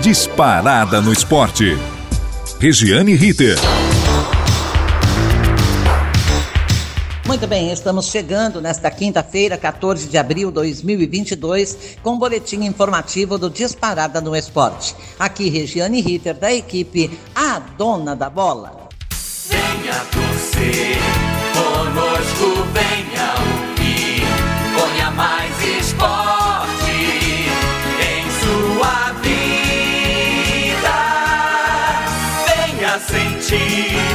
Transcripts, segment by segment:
Disparada no esporte. Regiane Ritter. Muito bem, estamos chegando nesta quinta-feira, 14 de abril de 2022, com o um boletim informativo do Disparada no Esporte. Aqui, Regiane Ritter, da equipe A Dona da Bola. Venha torcer, conosco venha Venha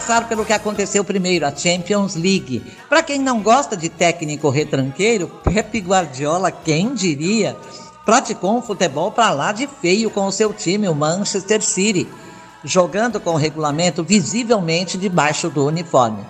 começar pelo que aconteceu primeiro, a Champions League. Para quem não gosta de técnico retranqueiro, Pep Guardiola, quem diria, praticou um futebol para lá de feio com o seu time, o Manchester City, jogando com o regulamento visivelmente debaixo do uniforme.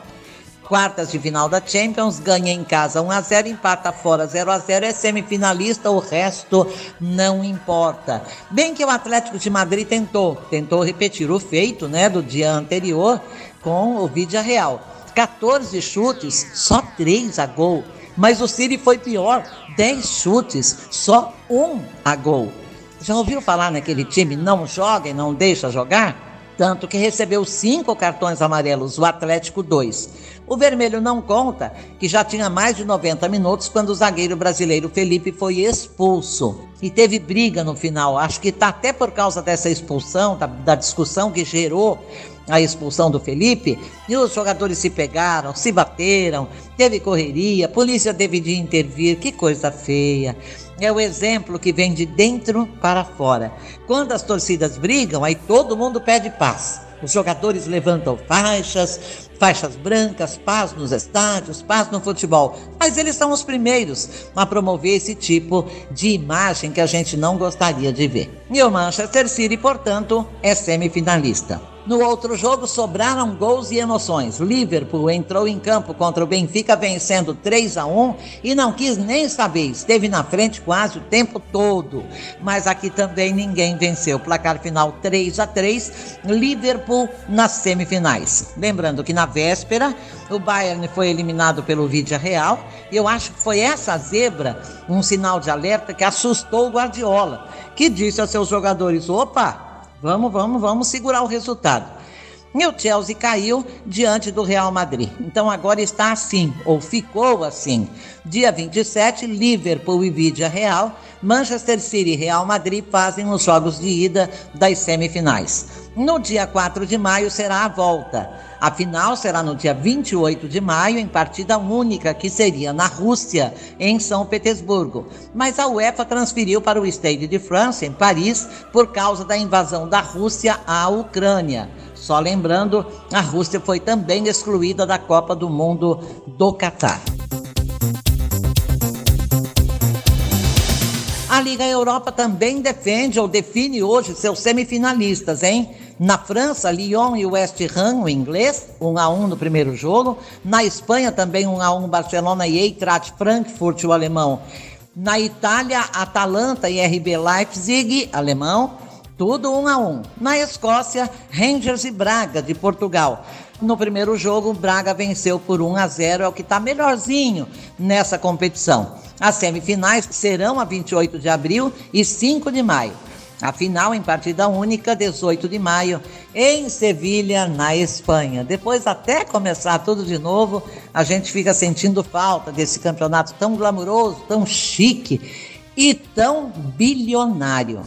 Quartas de final da Champions, ganha em casa 1 a 0, empata fora 0 a 0, é semifinalista, o resto não importa. Bem que o Atlético de Madrid tentou, tentou repetir o feito, né, do dia anterior com o Vídea Real. 14 chutes, só 3 a gol. Mas o City foi pior, 10 chutes, só 1 a gol. Já ouviram falar naquele time não joga e não deixa jogar? tanto que recebeu cinco cartões amarelos, o Atlético dois. O vermelho não conta, que já tinha mais de 90 minutos quando o zagueiro brasileiro Felipe foi expulso. E teve briga no final. Acho que está até por causa dessa expulsão, da, da discussão que gerou a expulsão do Felipe, e os jogadores se pegaram, se bateram, teve correria, a polícia teve de intervir, que coisa feia é o exemplo que vem de dentro para fora. Quando as torcidas brigam, aí todo mundo pede paz. Os jogadores levantam faixas, faixas brancas, paz nos estádios, paz no futebol. Mas eles são os primeiros a promover esse tipo de imagem que a gente não gostaria de ver. E o Manchester City, portanto, é semifinalista. No outro jogo sobraram gols e emoções. Liverpool entrou em campo contra o Benfica vencendo 3 a 1 e não quis nem saber, esteve na frente quase o tempo todo. Mas aqui também ninguém venceu. Placar final 3 a 3, Liverpool nas semifinais. Lembrando que na véspera o Bayern foi eliminado pelo Vídea Real e eu acho que foi essa zebra um sinal de alerta que assustou o Guardiola, que disse aos seus jogadores: "Opa, Vamos, vamos, vamos segurar o resultado. E o Chelsea caiu diante do Real Madrid. Então agora está assim, ou ficou assim. Dia 27, Liverpool e Vídea Real, Manchester City e Real Madrid fazem os jogos de ida das semifinais. No dia 4 de maio será a volta. A final será no dia 28 de maio, em partida única, que seria na Rússia, em São Petersburgo. Mas a UEFA transferiu para o Stade de France, em Paris, por causa da invasão da Rússia à Ucrânia. Só lembrando, a Rússia foi também excluída da Copa do Mundo do Catar. Liga Europa também defende ou define hoje seus semifinalistas, hein? Na França, Lyon e West Ham, o inglês, 1 a 1 no primeiro jogo. Na Espanha também 1 a 1 Barcelona e Eintracht Frankfurt, o alemão. Na Itália, Atalanta e RB Leipzig, alemão, tudo 1 a 1. Na Escócia, Rangers e Braga de Portugal. No primeiro jogo, Braga venceu por 1 a 0, é o que está melhorzinho nessa competição. As semifinais serão a 28 de abril e 5 de maio. A final em partida única, 18 de maio, em Sevilha, na Espanha. Depois, até começar tudo de novo, a gente fica sentindo falta desse campeonato tão glamuroso, tão chique e tão bilionário.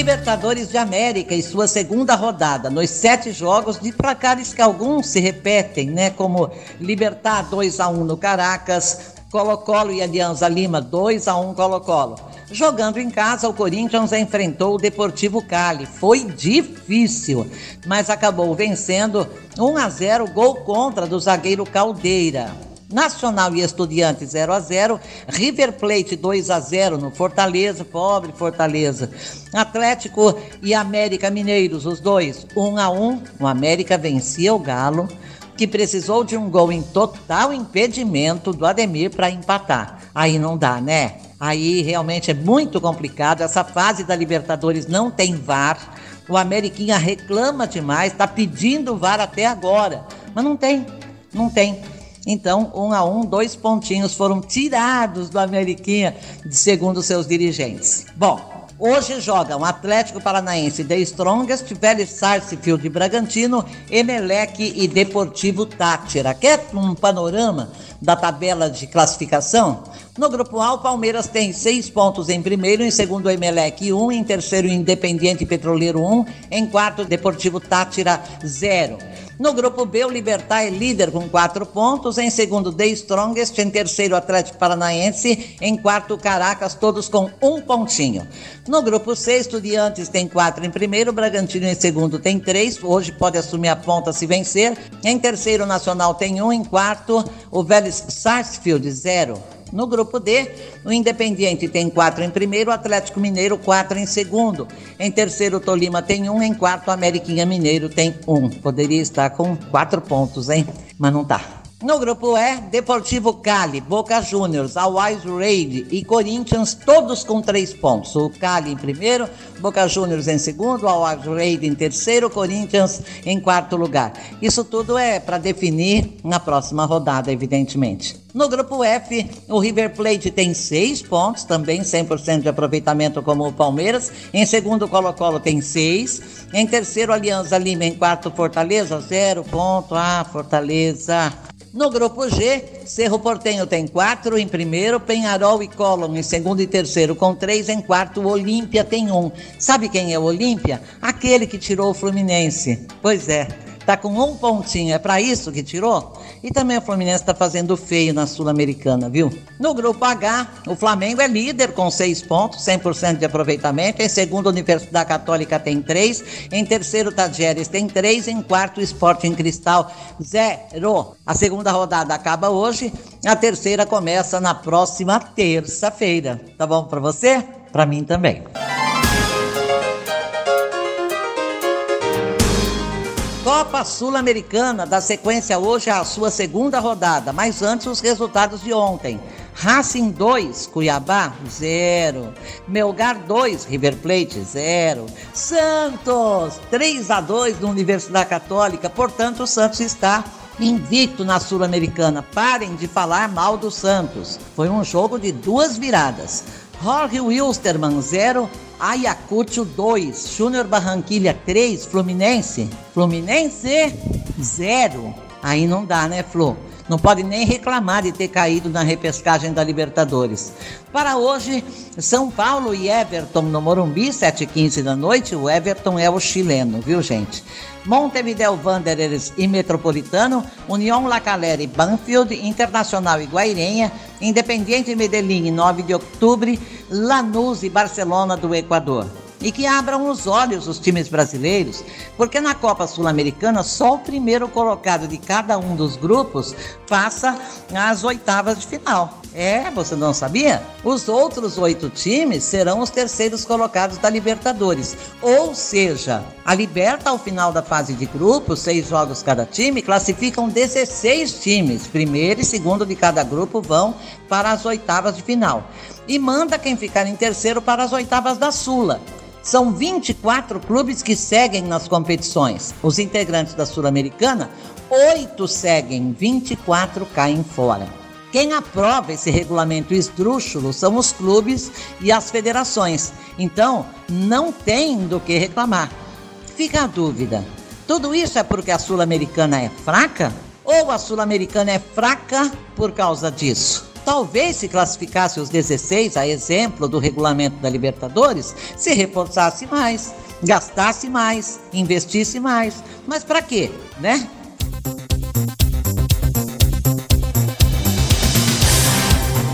Libertadores de América e sua segunda rodada, nos sete jogos de placares que alguns se repetem, né? Como Libertar 2 a 1 no Caracas, Colo-Colo e Alianza Lima 2 a 1 Colo-Colo. Jogando em casa, o Corinthians enfrentou o Deportivo Cali. Foi difícil, mas acabou vencendo 1 a 0, gol contra do zagueiro Caldeira. Nacional e Estudiantes 0 a 0 River Plate 2 a 0 no Fortaleza, pobre Fortaleza. Atlético e América Mineiros, os dois, 1 a 1 O América vencia o Galo, que precisou de um gol em total impedimento do Ademir para empatar. Aí não dá, né? Aí realmente é muito complicado. Essa fase da Libertadores não tem VAR. O Ameriquinha reclama demais, está pedindo VAR até agora, mas não tem, não tem. Então, um a um, dois pontinhos foram tirados do Ameriquinha, segundo seus dirigentes. Bom, Hoje jogam Atlético Paranaense The Strongest, Vélez Sarsfield Bragantino, Emelec e Deportivo Tátira. Quer um panorama da tabela de classificação? No grupo A, o Palmeiras tem seis pontos em primeiro, em segundo o Emelec um, em terceiro Independiente Petroleiro um, em quarto Deportivo Tátira zero. No grupo B, o Libertar é líder com quatro pontos. Em segundo, The Strongest. Em terceiro, Atlético Paranaense. Em quarto, Caracas, todos com um pontinho. No grupo C, Estudiantes tem quatro em primeiro. Bragantino em segundo tem três. Hoje pode assumir a ponta se vencer. Em terceiro, Nacional tem um. Em quarto, o Vélez Sarsfield, zero. No grupo D, o Independiente tem quatro em primeiro, o Atlético Mineiro quatro em segundo. Em terceiro, o Tolima tem um, em quarto, o Ameriquinha Mineiro tem um. Poderia estar com quatro pontos, hein? Mas não tá. No grupo E, Deportivo Cali, Boca Juniors, Always Raid e Corinthians, todos com três pontos. O Cali em primeiro, Boca Juniors em segundo, Always Raid em terceiro, Corinthians em quarto lugar. Isso tudo é para definir na próxima rodada, evidentemente. No grupo F, o River Plate tem seis pontos, também 100% de aproveitamento como o Palmeiras. Em segundo, o Colo-Colo tem seis. Em terceiro, Aliança Lima. Em quarto, Fortaleza, zero ponto. Ah, Fortaleza. No grupo G, Cerro Portenho tem quatro em primeiro, Penharol e Colón em segundo e terceiro com três, em quarto Olímpia tem um. Sabe quem é o Olímpia? Aquele que tirou o Fluminense. Pois é, Tá com um pontinho, é para isso que tirou? E também o Fluminense está fazendo feio na Sul-Americana, viu? No grupo H, o Flamengo é líder com seis pontos, 100% de aproveitamento. Em segundo, a Universidade Católica tem três. Em terceiro, Tadjeres tem três. Em quarto, Esporte em Cristal, zero. A segunda rodada acaba hoje. A terceira começa na próxima terça-feira. Tá bom para você? Para mim também. Copa Sul-Americana dá sequência hoje à sua segunda rodada, mas antes os resultados de ontem. Racing 2, Cuiabá 0. Melgar 2, River Plate 0. Santos 3 a 2 na Universidade Católica. Portanto, o Santos está invicto na Sul-Americana. Parem de falar mal do Santos. Foi um jogo de duas viradas. Jorge Wilstermann 0, Ayacucho 2, Júnior Barranquilha 3, Fluminense. Fluminense 0. Aí não dá, né, Flu? Não pode nem reclamar de ter caído na repescagem da Libertadores. Para hoje, São Paulo e Everton no Morumbi, 7h15 da noite. O Everton é o chileno, viu, gente? Montevideo Wanderers e Metropolitano, União La Calera e Banfield, Internacional e Guairenha, Independiente Medellín, 9 de outubro, Lanús e Barcelona do Equador e que abram os olhos os times brasileiros, porque na Copa Sul-Americana só o primeiro colocado de cada um dos grupos passa às oitavas de final. É, você não sabia? Os outros oito times serão os terceiros colocados da Libertadores. Ou seja, a Liberta, ao final da fase de grupos, seis jogos cada time, classificam 16 times. Primeiro e segundo de cada grupo vão para as oitavas de final. E manda quem ficar em terceiro para as oitavas da Sula. São 24 clubes que seguem nas competições. Os integrantes da Sul-Americana, oito seguem, 24 caem fora. Quem aprova esse regulamento esdrúxulo são os clubes e as federações. Então, não tem do que reclamar. Fica a dúvida: tudo isso é porque a Sul-Americana é fraca? Ou a Sul-Americana é fraca por causa disso? Talvez se classificasse os 16, a exemplo do regulamento da Libertadores, se reforçasse mais, gastasse mais, investisse mais. Mas para quê, né?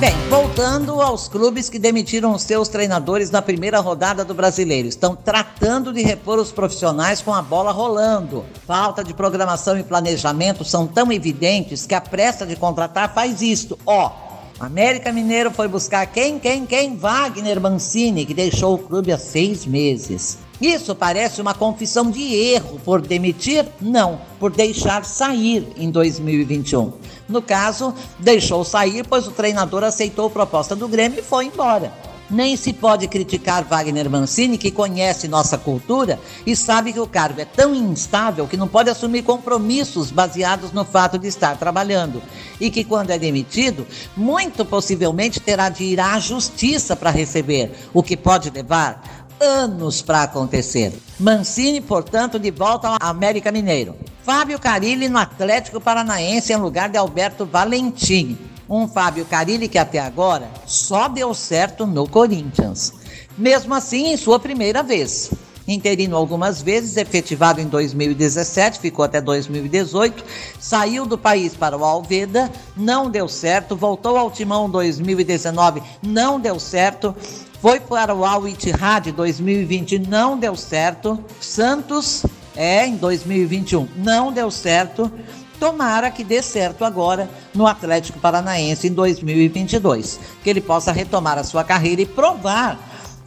Bem, voltando aos clubes que demitiram seus treinadores na primeira rodada do Brasileiro, estão tratando de repor os profissionais com a bola rolando. Falta de programação e planejamento são tão evidentes que a pressa de contratar faz isto. Ó, América Mineiro foi buscar quem, quem, quem? Wagner Mancini, que deixou o clube há seis meses. Isso parece uma confissão de erro por demitir? Não, por deixar sair em 2021. No caso, deixou sair pois o treinador aceitou a proposta do Grêmio e foi embora. Nem se pode criticar Wagner Mancini, que conhece nossa cultura e sabe que o cargo é tão instável que não pode assumir compromissos baseados no fato de estar trabalhando. E que, quando é demitido, muito possivelmente terá de ir à justiça para receber, o que pode levar anos para acontecer. Mancini, portanto, de volta ao América Mineiro. Fábio Carilli no Atlético Paranaense em lugar de Alberto Valentim. Um Fábio Carilli que até agora só deu certo no Corinthians. Mesmo assim, em sua primeira vez. Interino algumas vezes, efetivado em 2017, ficou até 2018, saiu do país para o Alveda, não deu certo, voltou ao Timão 2019, não deu certo, foi para o Al Ittihad 2020, não deu certo. Santos é em 2021, não deu certo. Tomara que dê certo agora no Atlético Paranaense em 2022, que ele possa retomar a sua carreira e provar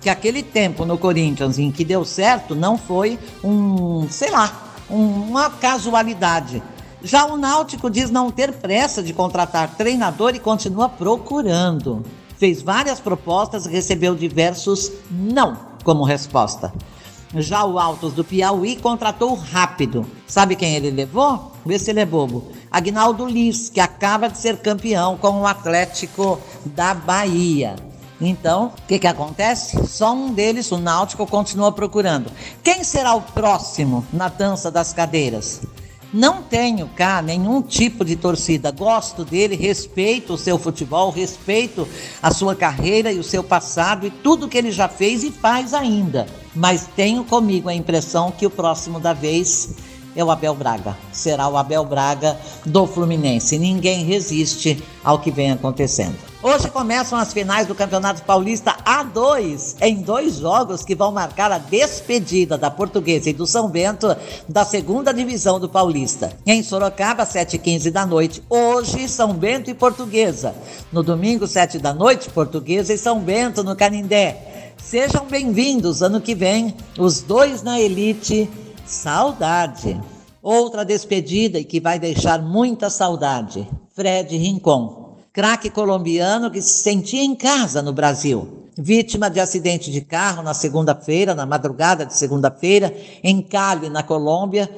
que aquele tempo no Corinthians em que deu certo não foi um, sei lá, uma casualidade. Já o Náutico diz não ter pressa de contratar treinador e continua procurando fez várias propostas e recebeu diversos não como resposta. Já o Altos do Piauí contratou rápido. Sabe quem ele levou? Vê se ele é bobo. Agnaldo Liz, que acaba de ser campeão com o Atlético da Bahia. Então, o que, que acontece? Só um deles, o Náutico, continua procurando. Quem será o próximo na dança das cadeiras? Não tenho cá nenhum tipo de torcida. Gosto dele, respeito o seu futebol, respeito a sua carreira e o seu passado e tudo que ele já fez e faz ainda. Mas tenho comigo a impressão que o próximo da vez é o Abel Braga. Será o Abel Braga do Fluminense. Ninguém resiste ao que vem acontecendo. Hoje começam as finais do Campeonato Paulista A2, em dois jogos que vão marcar a despedida da Portuguesa e do São Bento da segunda divisão do Paulista. Em Sorocaba, 7h15 da noite. Hoje, São Bento e Portuguesa. No domingo, 7 da noite, Portuguesa e São Bento no Canindé. Sejam bem-vindos ano que vem, os dois na elite Saudade. Outra despedida e que vai deixar muita saudade. Fred Rincon, craque colombiano que se sentia em casa no Brasil. Vítima de acidente de carro na segunda-feira, na madrugada de segunda-feira, em Cali, na Colômbia,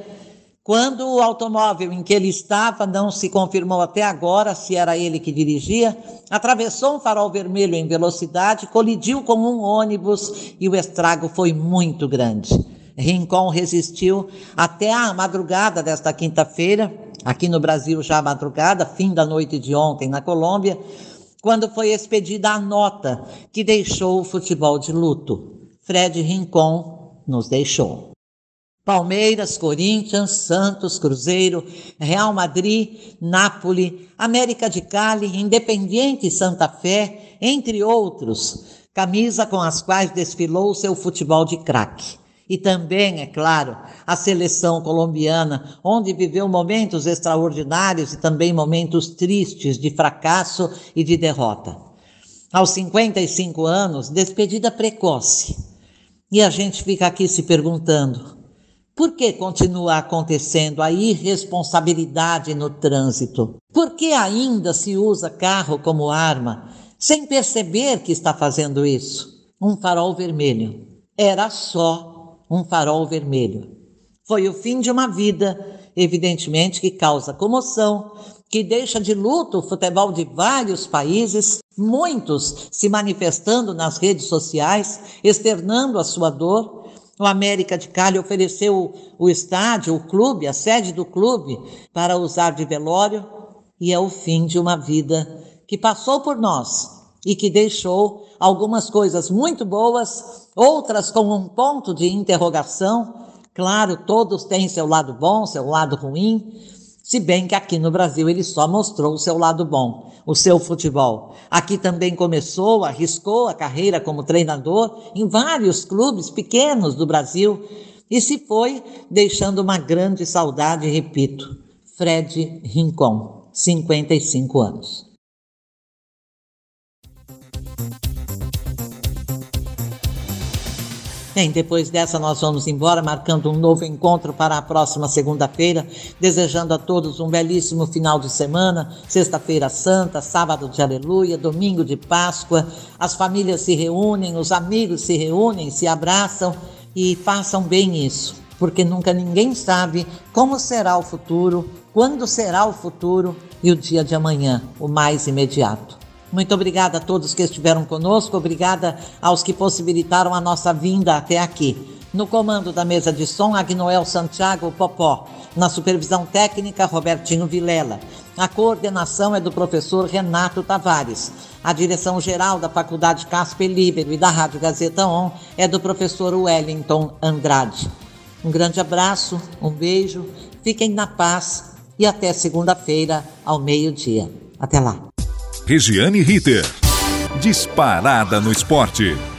quando o automóvel em que ele estava não se confirmou até agora se era ele que dirigia, atravessou um farol vermelho em velocidade, colidiu com um ônibus e o estrago foi muito grande. Rincon resistiu até a madrugada desta quinta-feira, aqui no Brasil já madrugada, fim da noite de ontem na Colômbia, quando foi expedida a nota que deixou o futebol de luto. Fred Rincon nos deixou. Palmeiras, Corinthians, Santos, Cruzeiro, Real Madrid, Nápoles, América de Cali, Independiente Santa Fé, entre outros, camisa com as quais desfilou seu futebol de craque e também, é claro, a seleção colombiana, onde viveu momentos extraordinários e também momentos tristes de fracasso e de derrota. Aos 55 anos, despedida precoce. E a gente fica aqui se perguntando: por que continua acontecendo a irresponsabilidade no trânsito? Por que ainda se usa carro como arma, sem perceber que está fazendo isso? Um farol vermelho. Era só um farol vermelho. Foi o fim de uma vida, evidentemente, que causa comoção, que deixa de luto o futebol de vários países, muitos se manifestando nas redes sociais, externando a sua dor. O América de Cali ofereceu o estádio, o clube, a sede do clube, para usar de velório, e é o fim de uma vida que passou por nós e que deixou algumas coisas muito boas, outras com um ponto de interrogação. Claro, todos têm seu lado bom, seu lado ruim. Se bem que aqui no Brasil ele só mostrou o seu lado bom, o seu futebol. Aqui também começou, arriscou a carreira como treinador em vários clubes pequenos do Brasil e se foi deixando uma grande saudade, repito. Fred Rincon, 55 anos. Bem, depois dessa nós vamos embora, marcando um novo encontro para a próxima segunda-feira, desejando a todos um belíssimo final de semana, sexta-feira santa, sábado de aleluia, domingo de Páscoa, as famílias se reúnem, os amigos se reúnem, se abraçam e façam bem isso, porque nunca ninguém sabe como será o futuro, quando será o futuro e o dia de amanhã, o mais imediato. Muito obrigada a todos que estiveram conosco, obrigada aos que possibilitaram a nossa vinda até aqui. No comando da mesa de som, Agnoel Santiago Popó. Na supervisão técnica, Robertinho Vilela. A coordenação é do professor Renato Tavares. A direção geral da Faculdade Casper Libero e da Rádio Gazeta On é do professor Wellington Andrade. Um grande abraço, um beijo, fiquem na paz e até segunda-feira ao meio-dia. Até lá. Regiane Ritter. Disparada no esporte.